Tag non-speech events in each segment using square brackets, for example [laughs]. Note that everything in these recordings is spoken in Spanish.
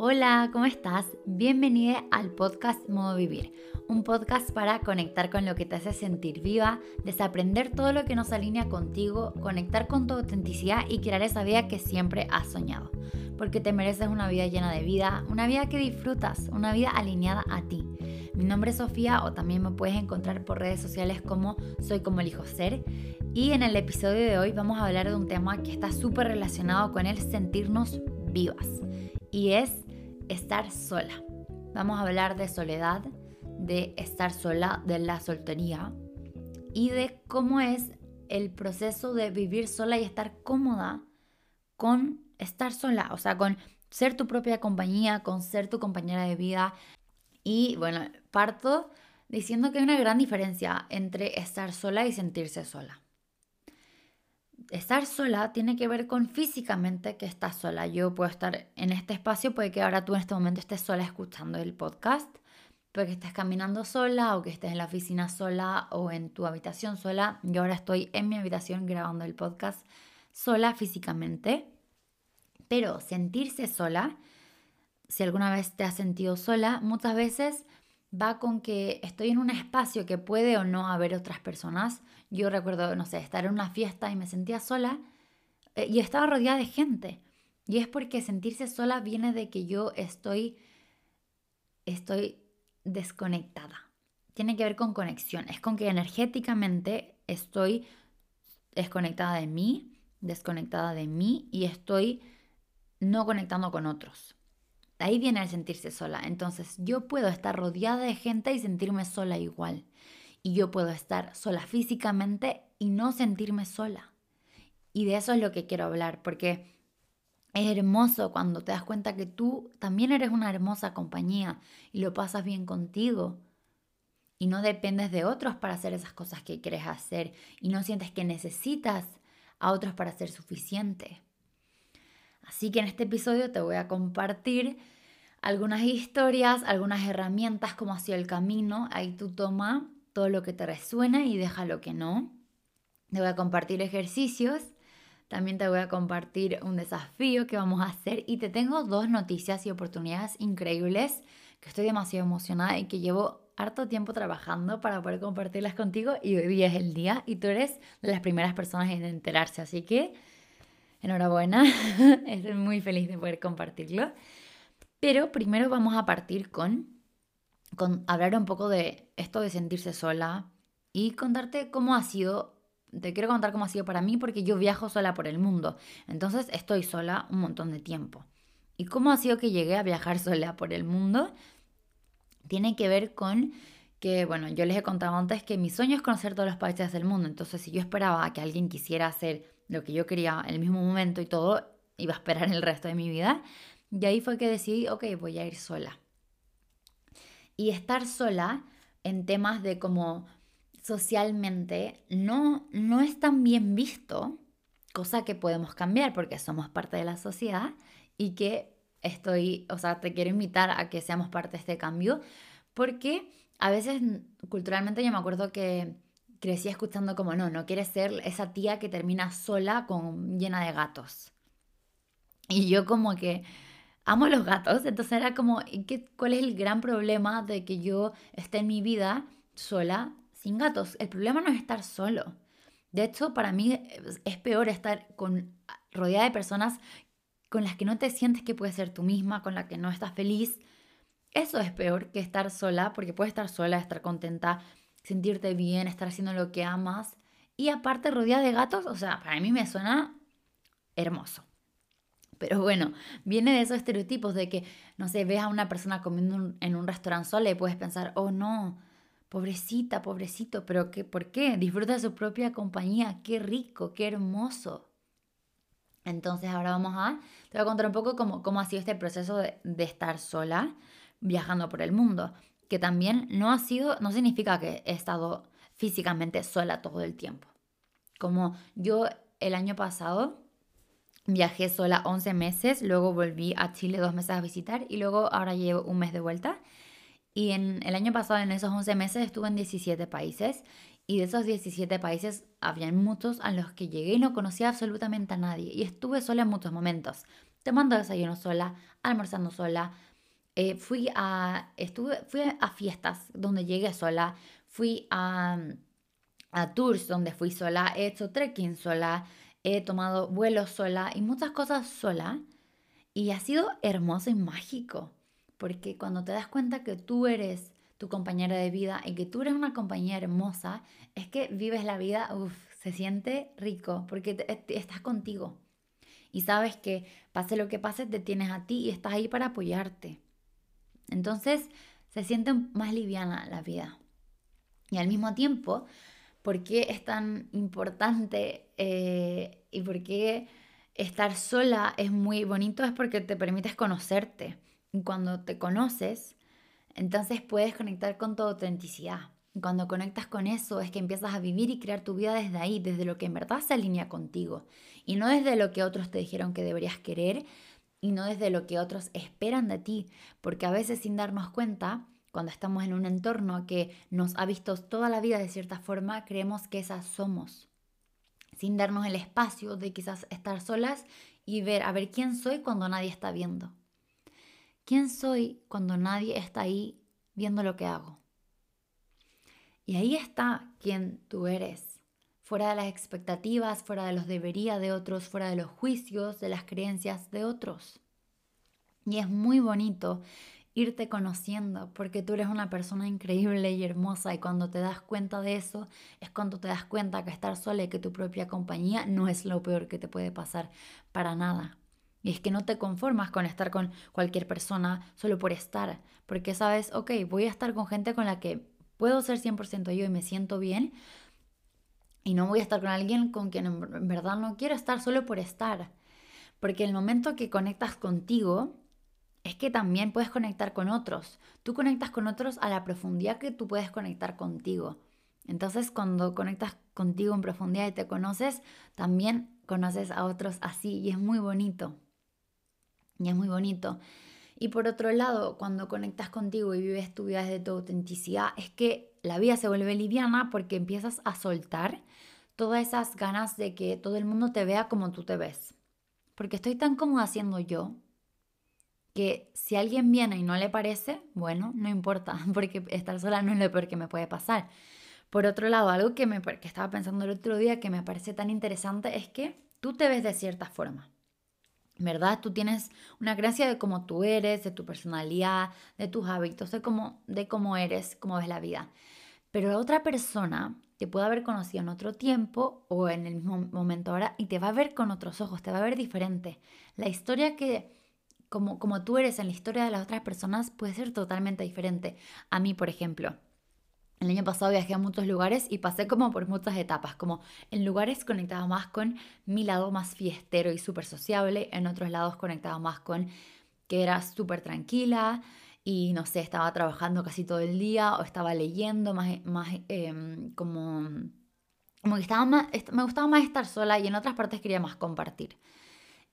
Hola, ¿cómo estás? Bienvenida al podcast Modo Vivir, un podcast para conectar con lo que te hace sentir viva, desaprender todo lo que nos alinea contigo, conectar con tu autenticidad y crear esa vida que siempre has soñado. Porque te mereces una vida llena de vida, una vida que disfrutas, una vida alineada a ti. Mi nombre es Sofía o también me puedes encontrar por redes sociales como Soy como elijo ser. Y en el episodio de hoy vamos a hablar de un tema que está súper relacionado con el sentirnos vivas. Y es estar sola. Vamos a hablar de soledad, de estar sola, de la soltería y de cómo es el proceso de vivir sola y estar cómoda con estar sola, o sea, con ser tu propia compañía, con ser tu compañera de vida. Y bueno, parto diciendo que hay una gran diferencia entre estar sola y sentirse sola estar sola tiene que ver con físicamente que estás sola. Yo puedo estar en este espacio, puede que ahora tú en este momento estés sola escuchando el podcast, puede que estés caminando sola o que estés en la oficina sola o en tu habitación sola. Yo ahora estoy en mi habitación grabando el podcast sola físicamente, pero sentirse sola, si alguna vez te has sentido sola, muchas veces va con que estoy en un espacio que puede o no haber otras personas. Yo recuerdo, no sé, estar en una fiesta y me sentía sola eh, y estaba rodeada de gente. Y es porque sentirse sola viene de que yo estoy, estoy desconectada. Tiene que ver con conexión. Es con que energéticamente estoy desconectada de mí, desconectada de mí y estoy no conectando con otros. Ahí viene el sentirse sola. Entonces yo puedo estar rodeada de gente y sentirme sola igual. Y yo puedo estar sola físicamente y no sentirme sola. Y de eso es lo que quiero hablar, porque es hermoso cuando te das cuenta que tú también eres una hermosa compañía y lo pasas bien contigo. Y no dependes de otros para hacer esas cosas que quieres hacer y no sientes que necesitas a otros para ser suficiente. Así que en este episodio te voy a compartir algunas historias, algunas herramientas, como ha sido el camino. Ahí tú toma todo lo que te resuena y deja lo que no. Te voy a compartir ejercicios. También te voy a compartir un desafío que vamos a hacer y te tengo dos noticias y oportunidades increíbles que estoy demasiado emocionada y que llevo harto tiempo trabajando para poder compartirlas contigo y hoy es el día y tú eres de las primeras personas en enterarse, así que Enhorabuena, [laughs] estoy muy feliz de poder compartirlo. Pero primero vamos a partir con, con hablar un poco de esto de sentirse sola y contarte cómo ha sido te quiero contar cómo ha sido para mí porque yo viajo sola por el mundo. Entonces estoy sola un montón de tiempo. ¿Y cómo ha sido que llegué a viajar [laughs] sola por el mundo? Tiene que ver con que, bueno, yo les he contado antes que mi sueño es conocer todos los países del mundo. Entonces, si yo esperaba que alguien quisiera hacer lo que yo quería en el mismo momento y todo, iba a esperar el resto de mi vida. Y ahí fue que decidí, ok, voy a ir sola. Y estar sola en temas de como socialmente no, no es tan bien visto, cosa que podemos cambiar porque somos parte de la sociedad y que estoy, o sea, te quiero invitar a que seamos parte de este cambio, porque a veces culturalmente yo me acuerdo que crecí escuchando como, no, no quieres ser esa tía que termina sola con llena de gatos. Y yo como que amo los gatos, entonces era como, ¿qué, ¿cuál es el gran problema de que yo esté en mi vida sola sin gatos? El problema no es estar solo. De hecho, para mí es peor estar con, rodeada de personas con las que no te sientes que puedes ser tú misma, con las que no estás feliz. Eso es peor que estar sola, porque puedes estar sola, estar contenta, sentirte bien, estar haciendo lo que amas. Y aparte rodeada de gatos, o sea, para mí me suena hermoso. Pero bueno, viene de esos estereotipos de que, no sé, ves a una persona comiendo en un restaurante sola y puedes pensar, oh no, pobrecita, pobrecito, pero ¿qué, ¿por qué? Disfruta de su propia compañía, qué rico, qué hermoso. Entonces ahora vamos a, te voy a contar un poco cómo, cómo ha sido este proceso de, de estar sola viajando por el mundo que también no ha sido, no significa que he estado físicamente sola todo el tiempo. Como yo el año pasado viajé sola 11 meses, luego volví a Chile dos meses a visitar y luego ahora llevo un mes de vuelta. Y en el año pasado, en esos 11 meses, estuve en 17 países y de esos 17 países habían muchos a los que llegué y no conocía absolutamente a nadie y estuve sola en muchos momentos. tomando desayuno sola, almorzando sola. Eh, fui a, estuve, fui a fiestas donde llegué sola, fui a, a tours donde fui sola, he hecho trekking sola, he tomado vuelos sola y muchas cosas sola. Y ha sido hermoso y mágico, porque cuando te das cuenta que tú eres tu compañera de vida y que tú eres una compañera hermosa, es que vives la vida, uff, se siente rico, porque estás contigo. Y sabes que pase lo que pase, te tienes a ti y estás ahí para apoyarte. Entonces se siente más liviana la vida. Y al mismo tiempo, ¿por qué es tan importante eh, y por qué estar sola es muy bonito? Es porque te permites conocerte. Y cuando te conoces, entonces puedes conectar con tu autenticidad. Cuando conectas con eso es que empiezas a vivir y crear tu vida desde ahí, desde lo que en verdad se alinea contigo. Y no desde lo que otros te dijeron que deberías querer y no desde lo que otros esperan de ti. Porque a veces sin darnos cuenta, cuando estamos en un entorno que nos ha visto toda la vida de cierta forma, creemos que esas somos. Sin darnos el espacio de quizás estar solas y ver a ver quién soy cuando nadie está viendo. ¿Quién soy cuando nadie está ahí viendo lo que hago? Y ahí está quién tú eres, fuera de las expectativas, fuera de los debería de otros, fuera de los juicios, de las creencias de otros. Y es muy bonito irte conociendo, porque tú eres una persona increíble y hermosa y cuando te das cuenta de eso es cuando te das cuenta que estar sola y que tu propia compañía no es lo peor que te puede pasar para nada. Y es que no te conformas con estar con cualquier persona solo por estar, porque sabes, ok, voy a estar con gente con la que puedo ser 100% yo y me siento bien. Y no voy a estar con alguien con quien en verdad no quiero estar solo por estar. Porque el momento que conectas contigo es que también puedes conectar con otros. Tú conectas con otros a la profundidad que tú puedes conectar contigo. Entonces cuando conectas contigo en profundidad y te conoces, también conoces a otros así y es muy bonito. Y es muy bonito. Y por otro lado, cuando conectas contigo y vives tu vida desde tu autenticidad, es que la vida se vuelve liviana porque empiezas a soltar todas esas ganas de que todo el mundo te vea como tú te ves. Porque estoy tan cómoda haciendo yo que si alguien viene y no le parece, bueno, no importa, [laughs] porque estar sola no es lo peor que me puede pasar. Por otro lado, algo que, me, que estaba pensando el otro día que me parece tan interesante es que tú te ves de cierta forma. ¿Verdad? Tú tienes una gracia de cómo tú eres, de tu personalidad, de tus hábitos, de cómo, de cómo eres, cómo ves la vida. Pero otra persona te puede haber conocido en otro tiempo o en el mismo momento ahora y te va a ver con otros ojos, te va a ver diferente. La historia que, como, como tú eres en la historia de las otras personas, puede ser totalmente diferente. A mí, por ejemplo, el año pasado viajé a muchos lugares y pasé como por muchas etapas, como en lugares conectaba más con mi lado más fiestero y súper sociable, en otros lados conectaba más con que era súper tranquila y no sé, estaba trabajando casi todo el día o estaba leyendo más, más em, como, me gustaba más estar sola y en otras partes quería más compartir.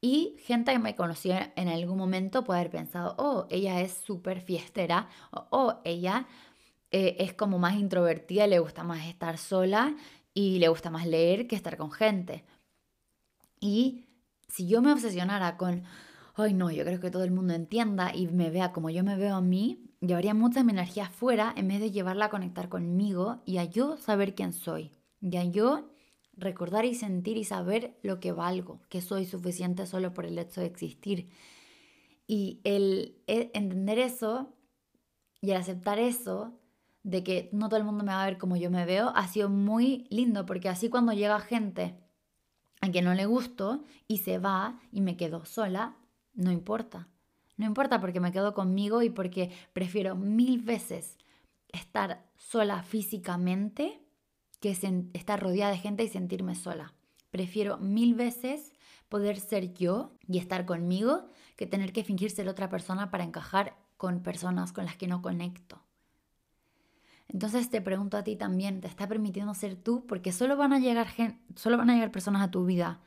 Y gente que me conoció en algún momento puede haber pensado, oh, ella es súper fiestera, o oh, ella eh, es como más introvertida, le gusta más estar sola y le gusta más leer que estar con gente. Y si yo me obsesionara con, ay no, yo creo que todo el mundo entienda y me vea como yo me veo a mí, llevaría mucha mi energía afuera en vez de llevarla a conectar conmigo y a yo saber quién soy. Y a yo recordar y sentir y saber lo que valgo, que soy suficiente solo por el hecho de existir. Y el e, entender eso y el aceptar eso de que no todo el mundo me va a ver como yo me veo, ha sido muy lindo, porque así cuando llega gente a quien no le gusto y se va y me quedo sola, no importa. No importa porque me quedo conmigo y porque prefiero mil veces estar sola físicamente que estar rodeada de gente y sentirme sola. Prefiero mil veces poder ser yo y estar conmigo que tener que fingir ser otra persona para encajar con personas con las que no conecto. Entonces te pregunto a ti también, ¿te está permitiendo ser tú? Porque solo van a llegar, solo van a llegar personas a tu vida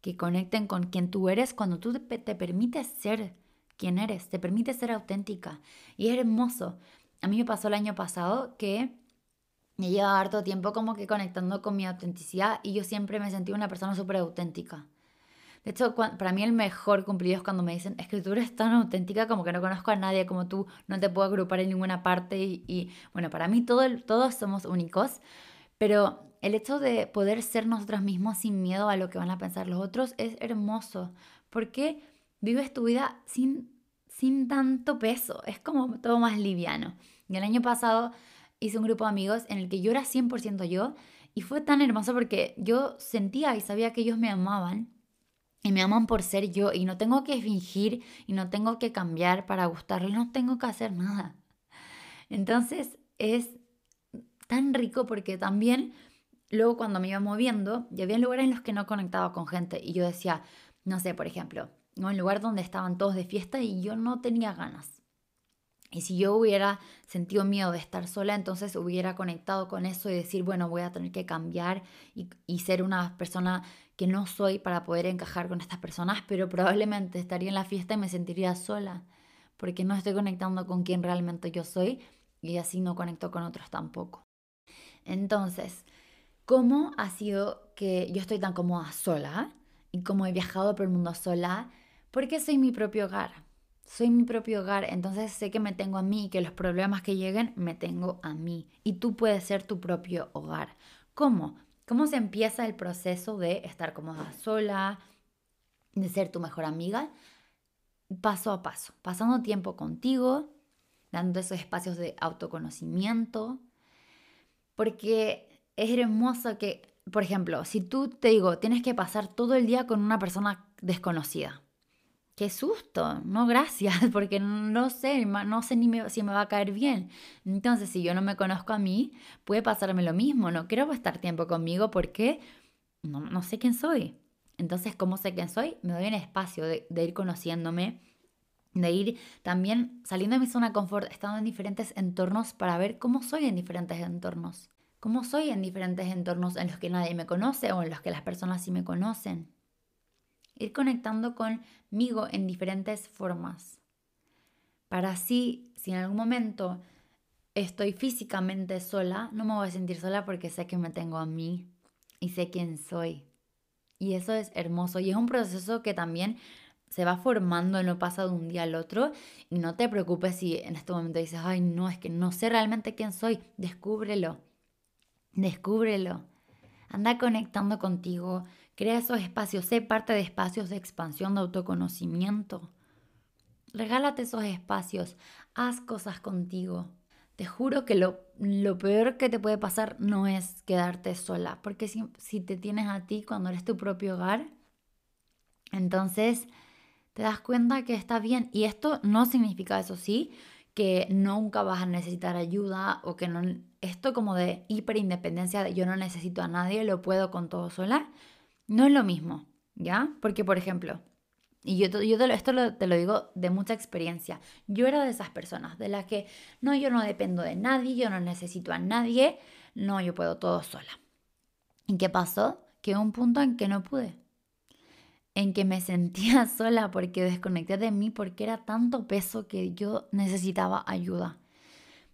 que conecten con quien tú eres cuando tú te, te permites ser quien eres, te permites ser auténtica. Y es hermoso. A mí me pasó el año pasado que me llevaba harto tiempo como que conectando con mi autenticidad y yo siempre me sentí una persona súper auténtica. De hecho, para mí el mejor cumplido es cuando me dicen, es tan auténtica como que no conozco a nadie como tú, no te puedo agrupar en ninguna parte y, bueno, para mí todo, todos somos únicos, pero el hecho de poder ser nosotros mismos sin miedo a lo que van a pensar los otros es hermoso, porque vives tu vida sin, sin tanto peso, es como todo más liviano. Y el año pasado hice un grupo de amigos en el que yo era 100% yo y fue tan hermoso porque yo sentía y sabía que ellos me amaban y me aman por ser yo y no tengo que fingir y no tengo que cambiar para gustarles, no tengo que hacer nada. Entonces es tan rico porque también luego cuando me iba moviendo, ya había lugares en los que no conectaba con gente y yo decía, no sé, por ejemplo, un lugar donde estaban todos de fiesta y yo no tenía ganas. Y si yo hubiera sentido miedo de estar sola, entonces hubiera conectado con eso y decir, bueno, voy a tener que cambiar y, y, ser una persona que no soy para poder encajar con estas personas, pero [laughs] probablemente estaría en la fiesta y me sentiría sola, porque no estoy conectando con quien realmente yo soy y así no conecto con otros tampoco. Entonces, ¿cómo ha sido que yo estoy tan cómoda sola y cómo he viajado por el mundo sola? Porque soy mi propio hogar soy mi propio hogar, entonces sé que me tengo a mí, que los problemas que lleguen me tengo a mí. Y tú puedes ser tu propio hogar. ¿Cómo? ¿Cómo se empieza el proceso de estar cómoda sola, de ser tu mejor amiga? Paso a paso, pasando tiempo contigo, dando esos espacios de autoconocimiento, porque es hermoso que, por ejemplo, si tú te digo, tienes que pasar todo el día con una persona desconocida, qué susto, no gracias, [laughs] porque no sé, no sé ni si me va a caer bien. Entonces, si yo no me conozco a mí, puede pasarme lo mismo, no quiero estar tiempo conmigo porque no, no sé quién soy. Entonces, ¿cómo sé quién soy? Me doy un espacio de, de ir conociéndome, de ir también saliendo de mi zona de confort, estando en diferentes entornos para ver cómo soy en diferentes entornos. Cómo soy en diferentes entornos en los que nadie me conoce o en los que las personas sí me conocen ir conectando conmigo en diferentes formas. Para así, si en algún momento estoy físicamente sola, no me voy a sentir sola porque sé que me tengo a mí y sé quién soy. Y eso es hermoso y es un proceso que también se va formando, no pasa de un día al otro. Y no te preocupes si en este momento dices, ay, no, es que no sé realmente quién soy. Descúbrelo. Descúbrelo. Anda conectando contigo, Crea esos espacios, sé parte de espacios de expansión de autoconocimiento. Regálate esos espacios, haz cosas contigo. Te juro que lo, peor que te puede pasar no es quedarte sola, porque si, si te tienes a ti cuando eres tu propio hogar, entonces te das cuenta que está bien. Y esto no significa, eso sí, que nunca vas a necesitar ayuda o que no... Esto como de hiperindependencia, de yo no necesito a nadie, lo puedo con todo sola, no es lo mismo, ¿ya? Porque, por ejemplo, y yo, yo te lo, esto te lo digo de mucha experiencia, yo era de esas personas, de las que, no, yo no dependo de nadie, yo no necesito a nadie, no, yo puedo todo sola. ¿Y qué pasó? Que un punto en que no pude, en que me [laughs] sentía sola porque desconecté de mí, porque era tanto peso que yo necesitaba ayuda.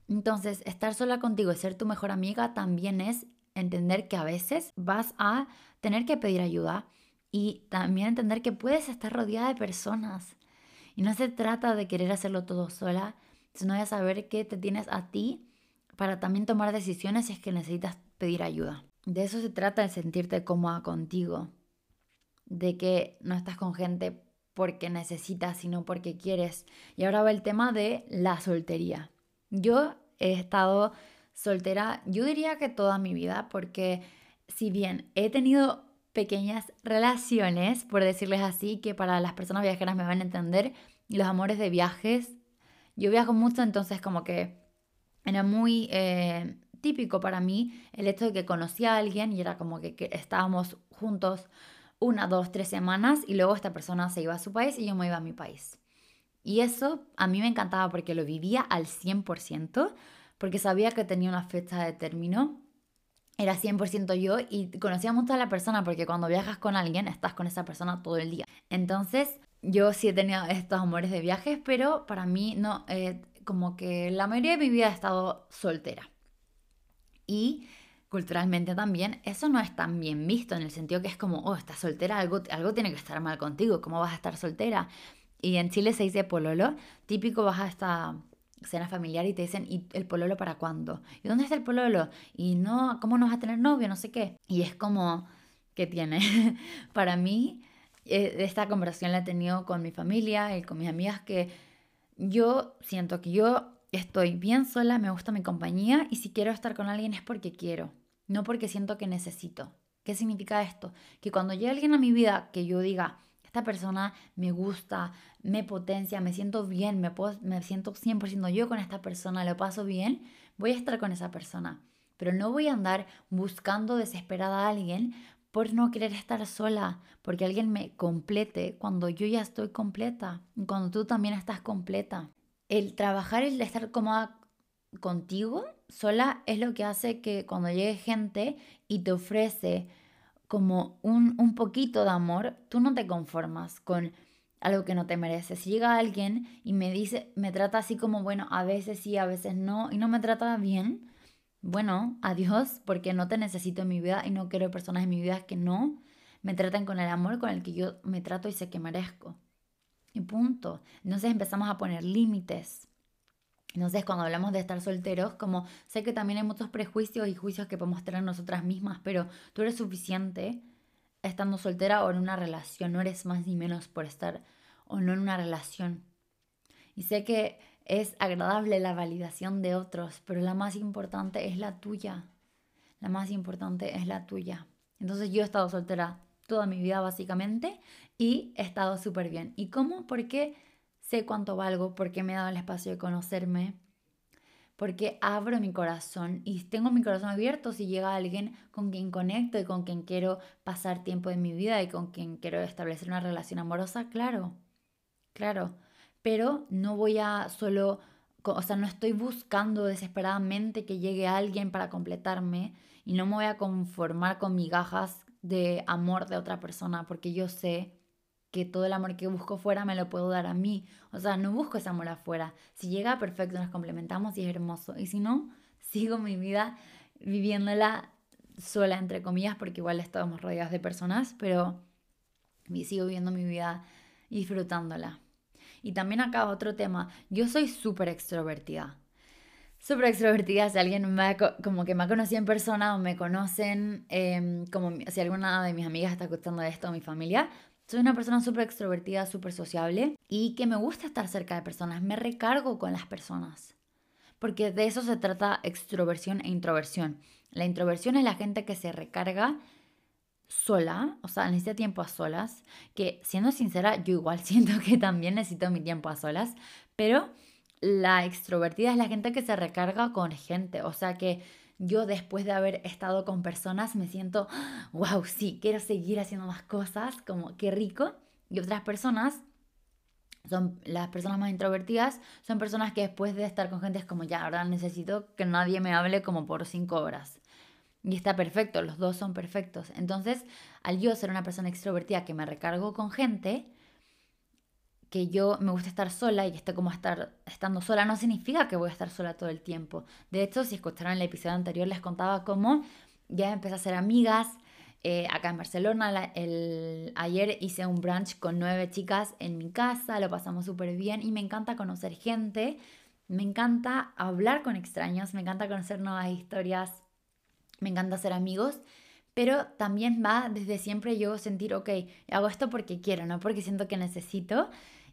Entonces, estar sola contigo y ser tu mejor amiga también es entender que a veces vas a tener que pedir ayuda y también entender que puedes estar rodeada de personas. Y no se trata de querer hacerlo todo sola, sino de saber que te tienes a ti para también tomar decisiones si es que necesitas pedir ayuda. De eso se trata el sentirte cómoda contigo. De que no estás con gente porque necesitas, sino porque quieres. Y ahora va el tema de la soltería. Yo he estado soltera, yo diría que toda mi vida, porque si bien he tenido pequeñas relaciones, por decirles así, que para las personas viajeras me van a entender, los amores de viajes, yo viajo mucho, entonces como que era muy eh, típico para mí el hecho de que conocí a alguien y era como que, que estábamos juntos una, dos, tres semanas y luego esta persona se iba a su país y yo me iba a mi país. Y eso a mí me encantaba porque lo vivía al 100%, porque sabía que tenía una fecha de término. Era 100% yo y conocía mucho a la persona porque cuando viajas con alguien estás con esa persona todo el día. Entonces yo sí he tenido estos amores de viajes, pero para mí no, eh, como que la mayoría de mi vida he estado soltera. Y culturalmente también, eso no es tan bien visto en el sentido que es como, oh, estás soltera, algo, algo tiene que estar mal contigo, ¿cómo vas a estar soltera? Y en Chile se dice pololo, típico vas a esta cena familiar y te dicen, ¿y el pololo para cuándo? ¿Y dónde está el pololo? Y no, ¿cómo no vas a tener novio? No sé qué. Y es como, ¿qué tiene? [laughs] para mí, eh, esta conversación la he tenido con mi familia y con mis amigas que yo siento que yo estoy bien sola, me gusta mi compañía y si quiero estar con alguien es porque quiero no porque siento que necesito. ¿Qué significa esto? Que cuando llegue alguien a mi vida que yo diga, esta persona me gusta, me potencia, me siento bien, me, puedo, me siento 100% yo con esta persona, lo paso bien, voy a estar con esa persona. Pero no voy a andar buscando desesperada a alguien por no querer estar sola, porque alguien me complete cuando yo ya estoy completa, cuando tú también estás completa. El trabajar, el estar cómoda contigo sola es lo que hace que cuando llegue gente y te ofrece como un, un poquito de amor, tú no te conformas con algo que no te mereces. Si llega alguien y me dice, me trata así como, bueno, a veces sí, a veces no, y no me trata bien, bueno, adiós, porque no te necesito en mi vida y no quiero personas en mi vida que no me traten con el amor con el que yo me trato y sé que merezco. Y punto. Entonces empezamos a poner límites. Entonces, cuando hablamos de estar solteros, como sé que también hay muchos prejuicios y juicios que podemos tener nosotras mismas, pero tú eres suficiente estando soltera o en una relación, no eres más ni menos por estar o no en una relación. Y sé que es agradable la validación de otros, pero la más importante es la tuya. La más importante es la tuya. Entonces yo he estado soltera toda mi vida básicamente y he estado súper bien. ¿Y cómo? Porque sé cuánto valgo, porque me he dado el espacio de conocerme, porque abro mi corazón y tengo mi corazón abierto si llega alguien con quien conecto y con quien quiero pasar tiempo de mi vida y con quien quiero establecer una relación amorosa, claro, claro, pero no voy a solo, o sea, no estoy buscando desesperadamente que llegue alguien para completarme y no me voy a conformar con migajas de amor de otra persona porque yo sé que todo el amor que busco fuera me lo puedo dar a mí. O sea, no busco ese amor afuera. Si llega, perfecto, nos complementamos y es hermoso. Y si no, [laughs] sigo mi vida viviéndola sola, entre comillas, porque igual estamos rodeados de personas, pero sigo viviendo mi vida disfrutándola. Y también acá otro tema, yo soy súper extrovertida. Súper extrovertida, si alguien me como que me ha conocido en persona o me conocen, em, como si alguna de mis amigas está escuchando esto, mi familia, soy una persona súper extrovertida, súper sociable y que me gusta estar cerca de personas. Me recargo con las personas. Porque de eso se trata extroversión e introversión. La introversión es la gente que se recarga sola, o sea, necesita tiempo a solas, que siendo sincera, yo igual [laughs] siento que también necesito mi tiempo a solas, pero la extrovertida es la gente que se recarga con gente, o sea, que yo después de haber estado con personas me siento, wow, sí, quiero seguir haciendo más cosas, como qué rico. Y otras personas, son las personas más introvertidas, son personas que después de estar con gente es como, ya, ahora necesito que nadie me hable como por cinco horas. Y está perfecto, los dos son perfectos. Entonces, al yo ser una persona extrovertida que me recargo con gente, que yo me gusta estar sola y que esté como estar estando sola no significa que voy a estar sola todo el tiempo. De hecho, si escucharon el episodio anterior, les contaba cómo ya empecé a hacer amigas. Eh, acá en Barcelona, el, ayer hice un brunch con nueve chicas en mi casa, lo pasamos súper bien y me encanta conocer gente, me encanta hablar con extraños, me encanta conocer nuevas historias, me encanta hacer amigos pero también va desde siempre yo sentir, ok, hago esto porque quiero, no porque siento que necesito.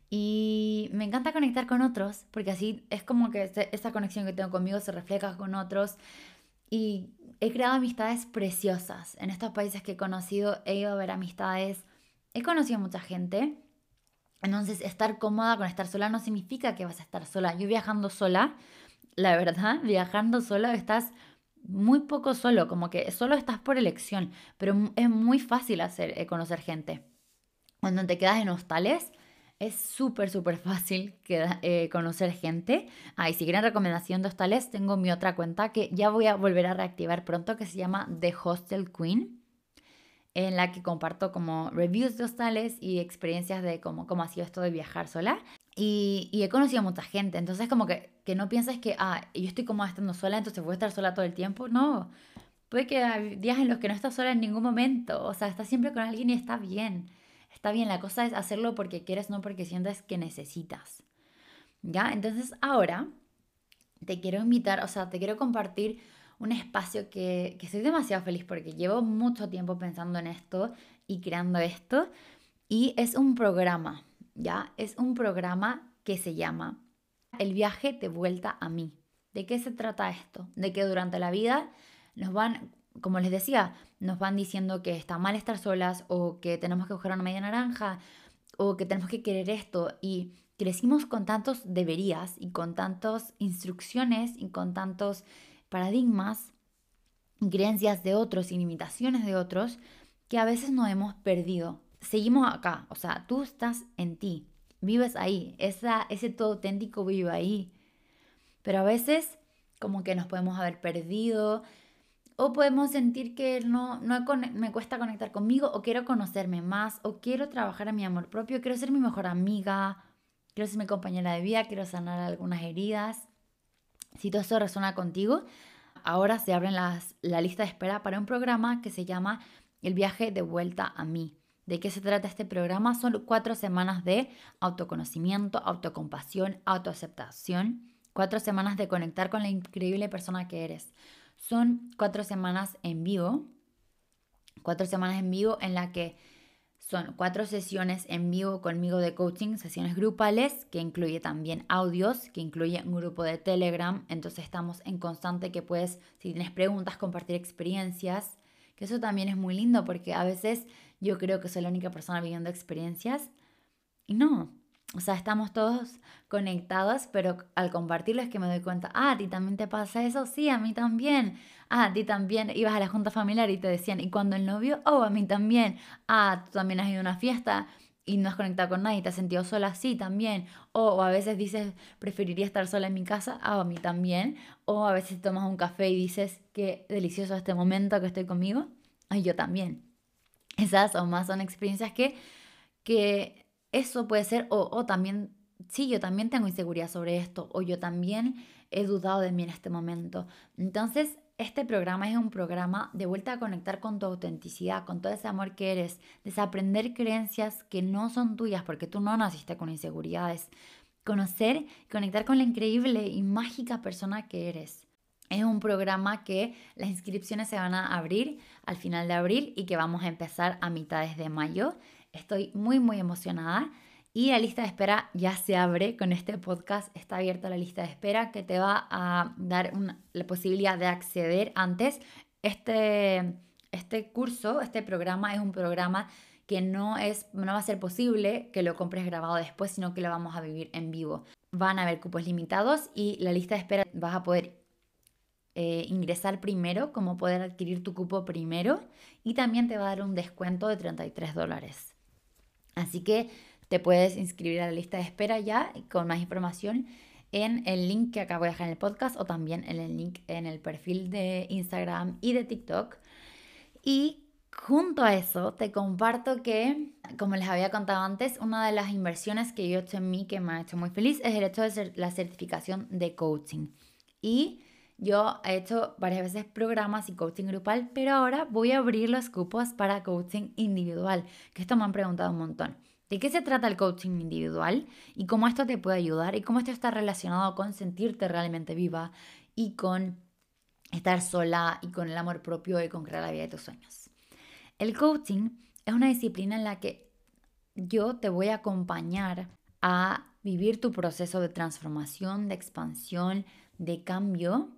Y me encanta conectar con otros, porque así es como que esa conexión que tengo conmigo se refleja con otros. Y he creado amistades preciosas. En estos países que he conocido, he ido a ver amistades, he conocido mucha gente. Entonces, estar cómoda con estar sola no significa que vas a estar sola. Yo viajando sola, la verdad, [laughs] viajando sola estás muy poco solo, como que solo estás por elección, pero es muy fácil hacer, eh, conocer gente. Cuando te quedas en hostales, es súper, súper fácil eh, conocer gente. Ah, y si quieren recomendación de hostales, tengo mi otra cuenta que ya voy a volver a reactivar pronto, que se llama The Hostel Queen, en la que comparto como reviews de hostales y experiencias de cómo, cómo ha sido esto de viajar sola. Y, y, he conocido a mucha gente, entonces como que, que no pienses que, ah, yo estoy como estando sola, entonces voy a estar sola todo el tiempo. No, Puede que hay días en los que no estás sola en ningún momento, o sea, estás siempre con alguien y está bien. Está bien, la cosa es hacerlo porque quieres, no porque sientes que necesitas. ¿Ya? Entonces ahora te quiero invitar, o sea, te quiero compartir un espacio que, que demasiado feliz porque llevo mucho tiempo pensando en esto y creando esto. Y es un programa, ¿ya? Es un programa que se llama El viaje de vuelta a mí. ¿De qué se trata esto? De que durante la vida nos van, como les decía, nos van diciendo que está mal estar solas o que tenemos que buscar una media naranja o que tenemos que querer esto y crecimos con tantos deberías y con tantas instrucciones y con tantos paradigmas, creencias de otros y limitaciones de otros que a veces nos hemos perdido. Seguimos acá, o sea, tú estás en ti, vives ahí, esa, ese todo auténtico vive ahí. Pero a veces como que nos podemos haber perdido o podemos sentir que no, no me cuesta conectar conmigo o quiero conocerme más o quiero trabajar en mi amor propio, quiero ser mi mejor amiga, quiero ser mi compañera de vida, quiero sanar algunas heridas. Si todo eso resuena contigo, ahora se abre las, la lista de espera para un programa que se llama El viaje de vuelta a mí. ¿De qué se trata este programa? Son cuatro semanas de autoconocimiento, autocompasión, autoaceptación, cuatro semanas de conectar con la increíble persona que eres. Son cuatro semanas en vivo, cuatro semanas en vivo en la que son cuatro sesiones en vivo conmigo de coaching, sesiones grupales, que incluye también audios, que incluye un grupo de Telegram. Entonces estamos en constante que puedes, si tienes preguntas, compartir experiencias. Que eso también es muy lindo porque a veces yo creo que soy la única persona viviendo experiencias. Y no, o sea, estamos todos conectados, pero al compartirlo es que me doy cuenta, ah, a ti también te pasa eso, sí, a mí también, ah, a ti también ibas a la junta familiar y te decían, ¿y cuando el novio? Oh, a mí también, ah, tú también has ido a una fiesta y no has conectado con nadie, te has sentido sola, sí, también, o, a veces dices, preferiría estar sola en mi casa, ah, a mí también, o a veces tomas un café y dices, qué delicioso este momento que estoy conmigo, ay, yo también. Esas o más son experiencias que, que eso puede ser, o, también, sí, yo también tengo inseguridad sobre esto, o yo también he dudado de mí en este momento. Entonces, este programa es un programa de vuelta a conectar con tu autenticidad, con todo ese amor que eres, desaprender creencias que no son tuyas porque tú no naciste con inseguridades, conocer, conectar con la increíble y mágica persona que eres. Es un programa que las inscripciones se van a abrir al final de abril y que vamos a empezar a mitades de mayo. Estoy muy, muy emocionada. Y la lista de espera ya se abre con este podcast. Está abierta la lista de espera que te va a dar la posibilidad de acceder antes. Este, este curso, este programa es un programa que no, es, no va a ser posible que lo compres grabado después, sino que lo vamos a vivir en vivo. Van a haber cupos limitados y la lista de espera vas a poder eh, ingresar primero, como poder adquirir tu cupo primero y también te va a dar un descuento de 33 dólares. Así que te puedes inscribir a la lista de espera ya con más información en el link que acabo de dejar en el podcast o también en el link en el perfil de Instagram y de TikTok. Y junto a eso te comparto que, como les había contado antes, una de las inversiones que yo he hecho en mí que me ha hecho muy feliz es el hecho de ser la certificación de coaching. Y yo he hecho varias veces programas y coaching grupal, pero ahora voy a abrir los cupos para coaching individual, que esto me han preguntado un montón. ¿De qué se trata el coaching individual y cómo esto te puede ayudar y cómo esto está relacionado con sentirte realmente viva y con estar sola y con el amor propio y con crear la vida de tus sueños? El coaching es una disciplina en la que yo te voy a acompañar a vivir tu proceso de transformación, de expansión, de cambio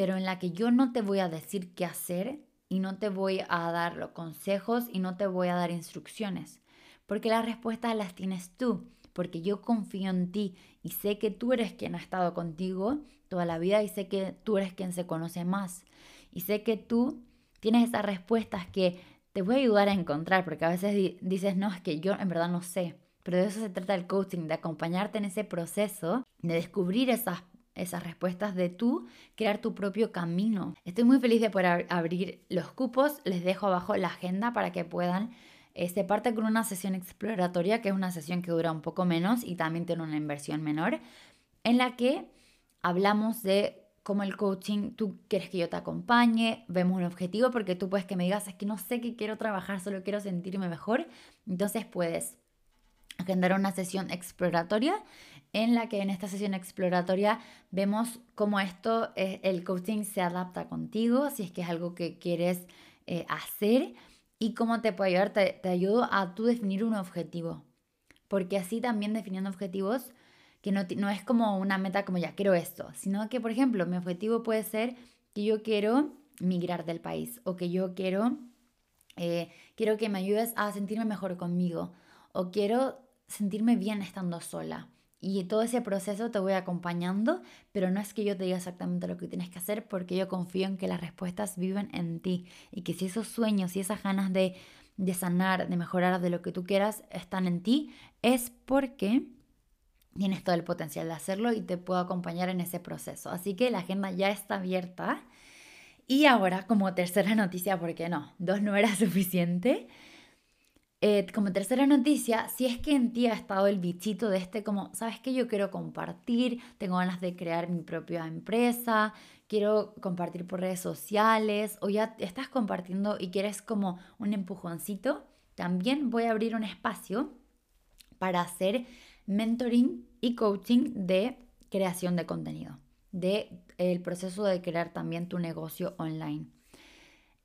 pero en la que yo no te voy a decir qué hacer y no te voy a dar los consejos y no te voy a dar instrucciones, porque las respuestas las tienes tú, porque yo confío en ti y sé que tú eres quien ha estado contigo toda la vida y sé que tú eres quien se conoce más. Y sé que tú tienes esas respuestas que te voy a ayudar a encontrar, porque a veces dices, no, es que yo en verdad no sé, pero de eso se trata el coaching, de acompañarte en ese proceso, de descubrir esas esas respuestas de tú crear tu propio camino. Estoy muy feliz de poder abrir los cupos. Les dejo abajo la agenda para que puedan. Eh, se parte con una sesión exploratoria, que es una sesión que dura un poco menos y también tiene una inversión menor, en la que hablamos de como el coaching, tú quieres que yo te acompañe, vemos un objetivo, porque tú puedes que me digas, es que no sé qué quiero trabajar, solo quiero sentirme mejor. Entonces puedes agendar una sesión exploratoria en la que en esta sesión exploratoria vemos cómo esto, eh, el coaching se adapta contigo, si es que es algo que quieres eh, hacer y cómo te puede ayudar, te, te ayudo a tú definir un objetivo. Porque así también definiendo objetivos, que no, no es como una meta como ya quiero esto, sino que, por ejemplo, mi objetivo puede ser que yo quiero migrar del país o que yo quiero, eh, quiero que me ayudes a sentirme mejor conmigo o quiero sentirme bien estando sola. Y todo ese proceso te voy acompañando, pero no es que yo te diga exactamente lo que tienes que hacer porque yo confío en que las respuestas viven en ti y que si esos sueños y esas ganas de, de sanar, de mejorar, de lo que tú quieras están en ti, es porque tienes todo el potencial de hacerlo y te puedo acompañar en ese proceso. Así que la agenda ya está abierta. Y ahora, como tercera [laughs] noticia, porque no, dos no era suficiente. Eh, como tercera noticia, si es que en ti ha estado el bichito de este como, ¿sabes qué? Yo quiero compartir, tengo ganas de crear mi propia empresa, quiero compartir por redes sociales o ya estás compartiendo y quieres como un empujoncito, también voy a abrir un espacio para hacer mentoring y coaching de creación de contenido, de el proceso de crear también tu negocio online.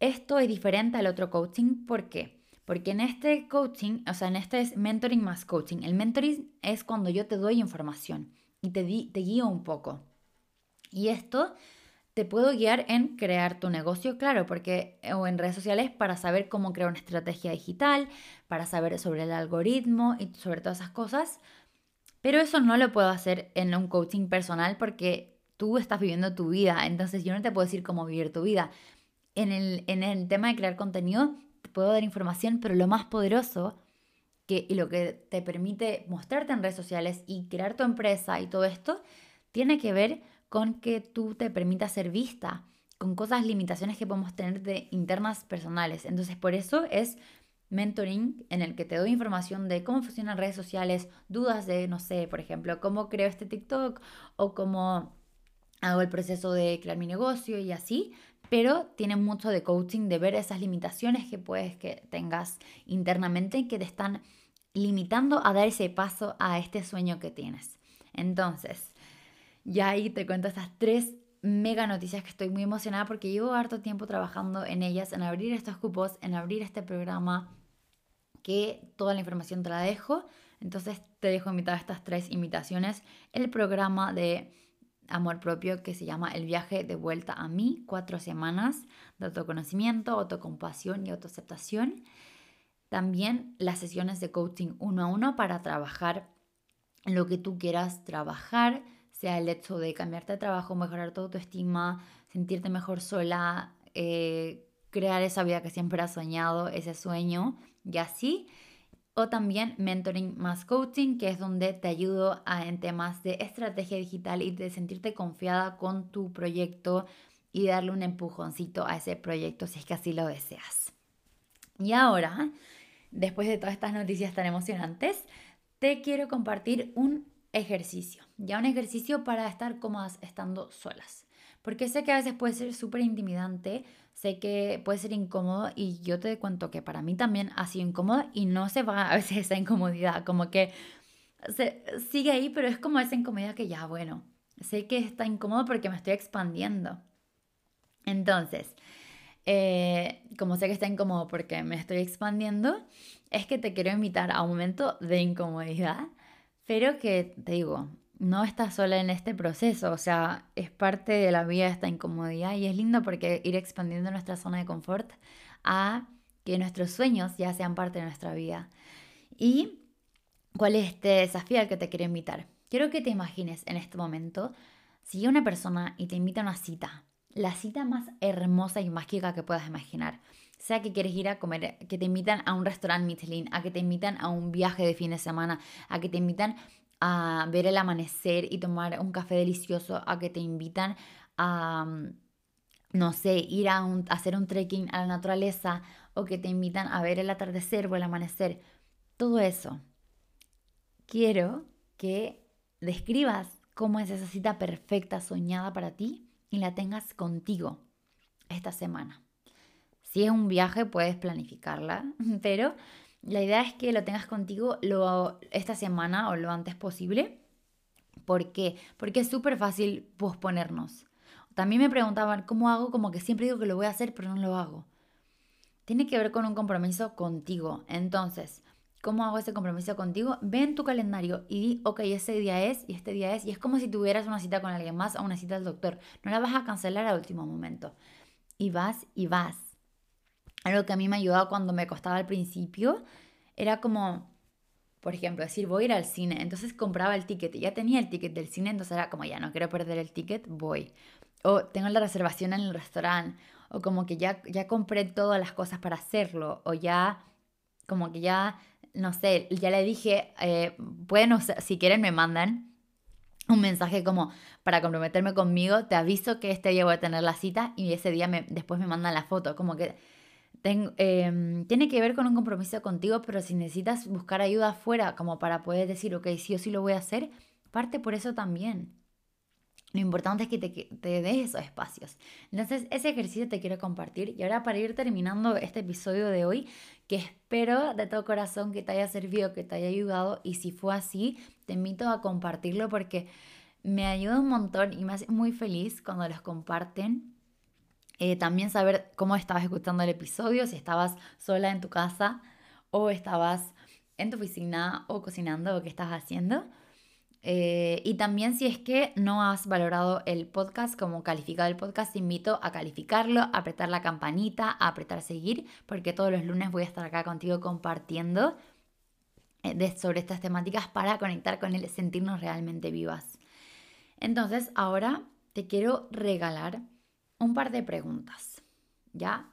Esto es diferente al otro coaching, ¿por qué? Porque en este coaching, o sea, en este es mentoring más coaching. El mentoring es cuando yo te doy información y te, te guío un poco. Y esto te puedo guiar en crear tu negocio, claro, porque o en redes sociales para saber cómo crear una estrategia digital, para saber sobre el algoritmo y sobre todas esas cosas. Pero eso no lo puedo hacer en un coaching personal porque tú estás viviendo tu vida, entonces yo no te puedo decir cómo vivir tu vida. En el, en el tema de crear contenido, puedo dar información, pero lo más poderoso que, y lo que te permite mostrarte en redes sociales y crear tu empresa y todo esto, tiene que ver con que tú te permitas ser vista, con cosas, limitaciones que podemos tener de internas personales. Entonces, por eso es mentoring en el que te doy información de cómo funcionan redes sociales, dudas de, no sé, por ejemplo, cómo creo este TikTok o cómo hago el proceso de crear mi negocio y así, pero tiene mucho de coaching, de ver esas limitaciones que puedes que tengas internamente que te están limitando a dar ese paso a este sueño que tienes. Entonces, ya ahí te cuento estas tres mega noticias que estoy muy emocionada porque llevo harto tiempo trabajando en ellas, en abrir estos cupos, en abrir este programa, que toda la información te la dejo. Entonces te dejo invitada a estas tres invitaciones. El programa de amor propio que se llama El viaje de vuelta a mí, cuatro semanas de autoconocimiento, autocompasión y autoaceptación. También las sesiones de coaching uno a uno para trabajar lo que tú quieras trabajar, sea el hecho de cambiarte de trabajo, mejorar tu autoestima, sentirte mejor sola, eh, crear esa vida que siempre has soñado, ese sueño y así o también mentoring más coaching, que es donde te ayudo a, en temas de estrategia digital y de sentirte confiada con tu proyecto y darle un empujoncito a ese proyecto si es que así lo deseas. Y ahora, después de todas estas noticias tan emocionantes, te quiero compartir un ejercicio, ya un ejercicio para estar cómodas estando solas. Porque sé que a veces puede ser súper intimidante sé que puede ser incómodo y yo te cuento que para mí también ha sido incómodo y no se va [laughs] a veces esa incomodidad, como que se, sigue ahí, pero es como esa incomodidad que ya, bueno, sé que está incómodo porque me estoy expandiendo. Entonces, eh, como sé que está incómodo porque me estoy expandiendo, es que te quiero invitar a un momento de incomodidad, pero que te digo, no estás sola en este proceso, o sea, es parte de la vida esta incomodidad y es lindo porque ir expandiendo nuestra zona de confort a que nuestros sueños ya sean parte de nuestra vida. ¿Y cuál es este desafío al que te quiero invitar? Quiero que te imagines en este momento si una persona y te invita a una cita, la cita más hermosa y mágica que puedas imaginar. Sea que quieres ir a comer, que te invitan a un restaurante Michelin, a que te invitan a un viaje de fin de semana, a que te invitan a ver el amanecer y tomar un café delicioso, a que te invitan a, mm, no sé, ir a, hacer un trekking a la naturaleza o que te invitan a ver el atardecer o el amanecer. Todo eso. Quiero que describas cómo es esa cita perfecta, soñada para ti y la tengas contigo esta semana. Si es un viaje, puedes planificarla, [laughs] pero la idea es que lo tengas contigo esta semana o lo antes posible. ¿Por qué? Porque es súper fácil posponernos. También me preguntaban, ¿cómo hago? Como que siempre digo que lo voy a hacer, pero no lo hago. Tiene que ver con un compromiso contigo. Entonces, ¿cómo hago ese compromiso contigo? Ve en tu calendario y di, ok, ese día es y este día es. Y es como si tuvieras una cita con alguien más o una cita al doctor. No la vas a cancelar al último momento. Y vas y vas. Algo que a mí me ayudaba cuando me costaba al principio era como, por ejemplo, decir, voy a ir al cine. Entonces compraba el ticket y ya tenía el ticket del cine, entonces era como, ya no quiero perder el ticket, voy. O tengo la reservación en el restaurante. O como que ya, ya compré todas las cosas para hacerlo. O ya, como que ya, no sé, ya le dije, eh, pueden, si quieren me mandan un mensaje como para comprometerme conmigo, te aviso que este día voy a tener la cita y ese día después me mandan la foto. Como que Em, tiene que ver con un compromiso contigo, pero si necesitas buscar ayuda afuera como para poder decir, ok, sí o sí lo voy a hacer, parte por eso también. Lo importante es que te, te des esos espacios. Entonces, ese ejercicio te quiero compartir. Y ahora para ir terminando este episodio de hoy, que espero de todo corazón que te haya servido, que te haya ayudado. Y si fue así, te invito a compartirlo porque me ayuda un montón y me hace muy feliz cuando los comparten eh, también saber cómo estabas escuchando el episodio, si estabas sola en tu casa o estabas en tu oficina o cocinando o qué estás haciendo. Eh, y también si es que no has valorado el podcast como calificado el podcast, te invito a calificarlo, a apretar la campanita, a apretar seguir, porque todos los lunes voy a estar acá contigo compartiendo eh, sobre estas temáticas para conectar con él, sentirnos realmente vivas. Entonces, ahora te quiero regalar un par de preguntas, ¿ya?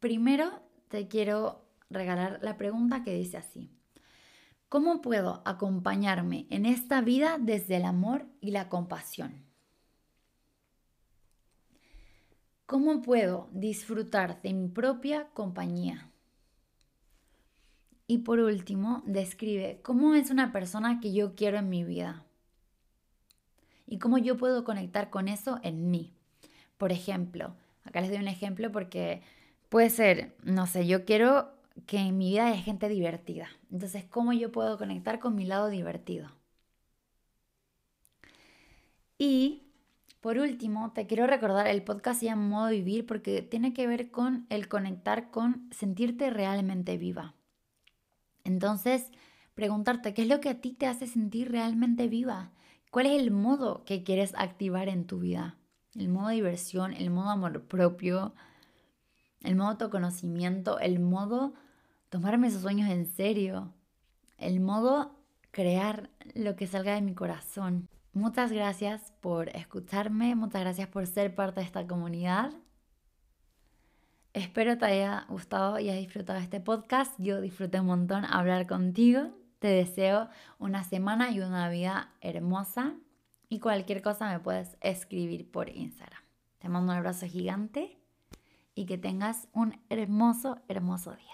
Primero te quiero regalar la pregunta que dice así. ¿Cómo puedo acompañarme en esta vida desde el amor y la compasión? ¿Cómo puedo disfrutar de mi propia compañía? Y por último, describe cómo es una persona que yo quiero en mi vida y cómo yo puedo conectar con eso en mí. Por ejemplo, acá les doy un ejemplo porque puede ser, no sé, yo quiero que en mi vida haya gente divertida. Entonces, ¿cómo yo puedo conectar con mi lado divertido? Y por último, te quiero recordar, el podcast se llama Modo Vivir porque tiene que ver con el conectar con sentirte realmente viva. Entonces, preguntarte, ¿qué es lo que a ti te hace sentir realmente viva? ¿Cuál es el modo que quieres activar en tu vida? El modo diversión, el modo amor propio, el modo autoconocimiento, el modo tomarme esos sueños en serio, el modo crear lo que salga de mi corazón. Muchas gracias por escucharme, muchas gracias por ser parte de esta comunidad. Espero te haya gustado y hayas disfrutado este podcast. Yo disfruté un montón hablar contigo. Te deseo una semana y una vida hermosa. Y cualquier cosa me puedes escribir por Instagram. Te mando un abrazo gigante y que tengas un hermoso, hermoso día.